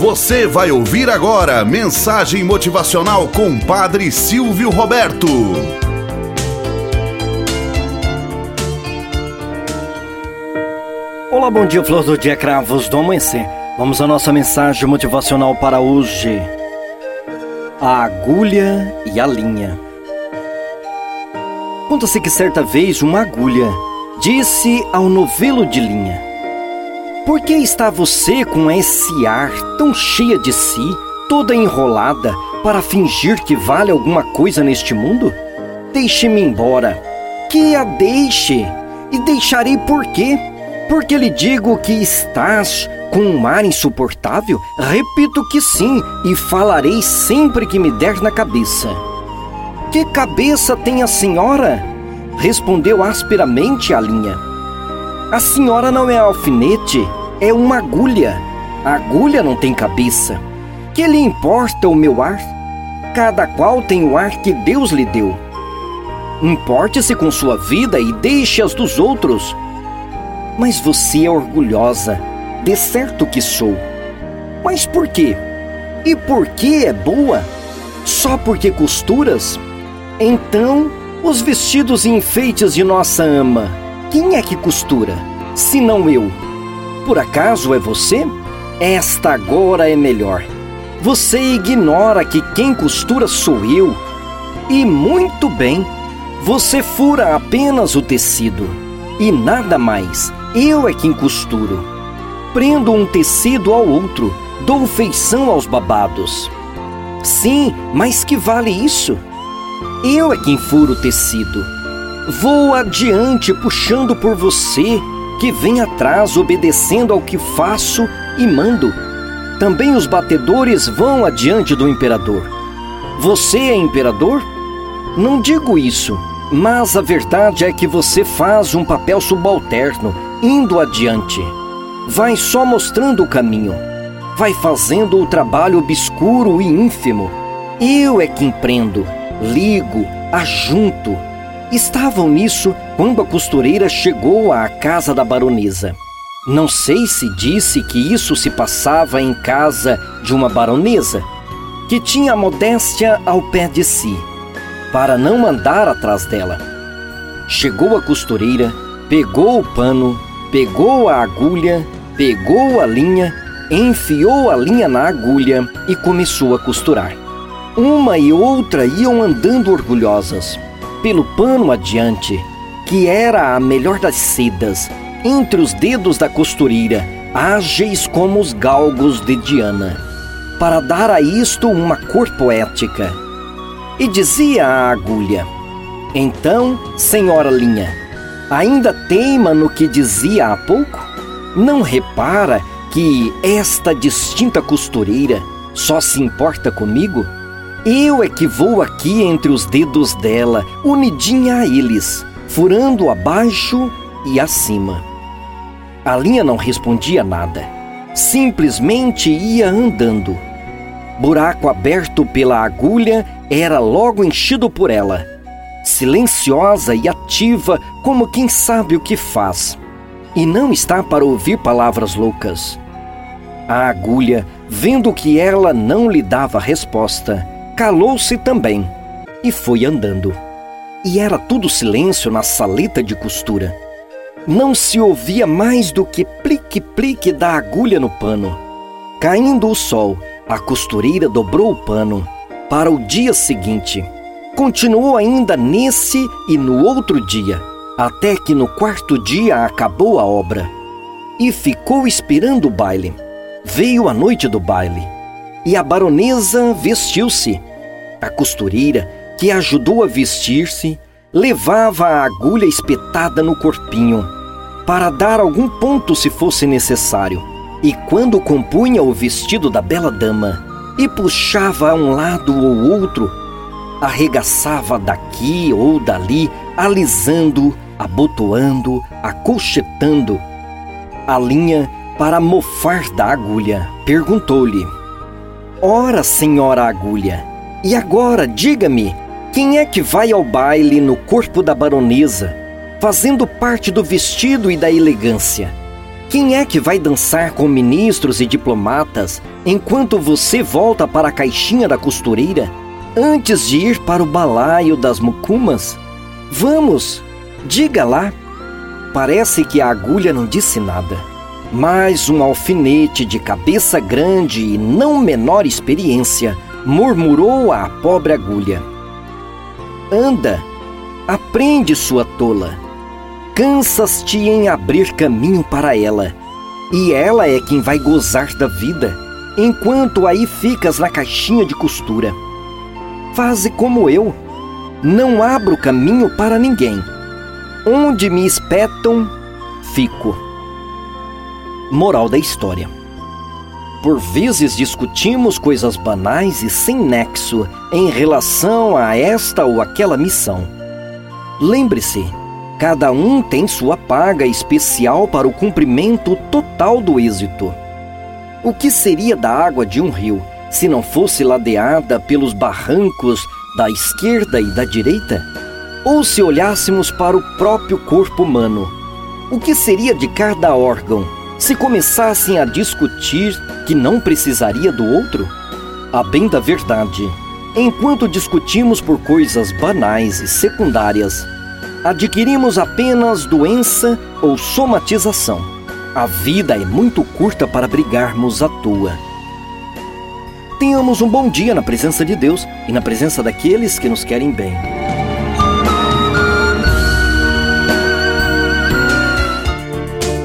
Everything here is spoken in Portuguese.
Você vai ouvir agora mensagem motivacional com Padre Silvio Roberto. Olá, bom dia, flor do dia, cravos do amanhecer. Vamos à nossa mensagem motivacional para hoje. A agulha e a linha. Conta-se que certa vez uma agulha disse ao novelo de linha: por que está você com esse ar tão cheia de si, toda enrolada, para fingir que vale alguma coisa neste mundo? Deixe-me embora. Que a deixe. E deixarei por quê? Porque lhe digo que estás com um ar insuportável? Repito que sim, e falarei sempre que me der na cabeça. Que cabeça tem a senhora? Respondeu asperamente a linha. A senhora não é alfinete, é uma agulha. A agulha não tem cabeça. Que lhe importa o meu ar? Cada qual tem o ar que Deus lhe deu. Importe-se com sua vida e deixe as dos outros. Mas você é orgulhosa, de certo que sou. Mas por quê? E por que é boa? Só porque costuras? Então, os vestidos e enfeites de nossa ama quem é que costura, se não eu? Por acaso é você? Esta agora é melhor. Você ignora que quem costura sou eu. E muito bem, você fura apenas o tecido. E nada mais, eu é quem costuro. Prendo um tecido ao outro, dou feição aos babados. Sim, mas que vale isso? Eu é quem furo o tecido Vou adiante puxando por você, que vem atrás obedecendo ao que faço e mando. Também os batedores vão adiante do imperador. Você é imperador? Não digo isso, mas a verdade é que você faz um papel subalterno, indo adiante. Vai só mostrando o caminho. Vai fazendo o trabalho obscuro e ínfimo. Eu é quem prendo, ligo, ajunto Estavam nisso quando a costureira chegou à casa da baronesa. Não sei se disse que isso se passava em casa de uma baronesa, que tinha a modéstia ao pé de si, para não mandar atrás dela. Chegou a costureira, pegou o pano, pegou a agulha, pegou a linha, enfiou a linha na agulha e começou a costurar. Uma e outra iam andando orgulhosas pelo pano adiante, que era a melhor das sedas, entre os dedos da costureira, ágeis como os galgos de Diana, para dar a isto uma cor poética. E dizia a agulha: Então, senhora Linha, ainda teima no que dizia há pouco? Não repara que esta distinta costureira só se importa comigo? Eu é que vou aqui entre os dedos dela, unidinha a eles, furando abaixo e acima. A linha não respondia nada, simplesmente ia andando. Buraco aberto pela agulha era logo enchido por ela, silenciosa e ativa, como quem sabe o que faz, e não está para ouvir palavras loucas. A agulha, vendo que ela não lhe dava resposta, calou-se também e foi andando. E era tudo silêncio na saleta de costura. Não se ouvia mais do que plique-plique da agulha no pano. Caindo o sol, a costureira dobrou o pano. Para o dia seguinte, continuou ainda nesse e no outro dia, até que no quarto dia acabou a obra. E ficou esperando o baile. Veio a noite do baile. E a baronesa vestiu-se a costureira, que ajudou a vestir-se, levava a agulha espetada no corpinho, para dar algum ponto se fosse necessário. E quando compunha o vestido da bela dama e puxava a um lado ou outro, arregaçava daqui ou dali, alisando, abotoando, acolchetando a linha para mofar da agulha. Perguntou-lhe: Ora, senhora agulha, e agora, diga-me, quem é que vai ao baile no corpo da baronesa, fazendo parte do vestido e da elegância? Quem é que vai dançar com ministros e diplomatas enquanto você volta para a caixinha da costureira antes de ir para o balaio das mucumas? Vamos, diga lá. Parece que a agulha não disse nada, mas um alfinete de cabeça grande e não menor experiência murmurou à pobre agulha: Anda, aprende, sua tola. Cansas-te em abrir caminho para ela, e ela é quem vai gozar da vida, enquanto aí ficas na caixinha de costura. Faze como eu, não abro caminho para ninguém. Onde me espetam, fico. Moral da história. Por vezes discutimos coisas banais e sem nexo em relação a esta ou aquela missão. Lembre-se, cada um tem sua paga especial para o cumprimento total do êxito. O que seria da água de um rio se não fosse ladeada pelos barrancos da esquerda e da direita? Ou se olhássemos para o próprio corpo humano, o que seria de cada órgão se começassem a discutir que não precisaria do outro? A bem da verdade, enquanto discutimos por coisas banais e secundárias, adquirimos apenas doença ou somatização. A vida é muito curta para brigarmos à toa. Tenhamos um bom dia na presença de Deus e na presença daqueles que nos querem bem.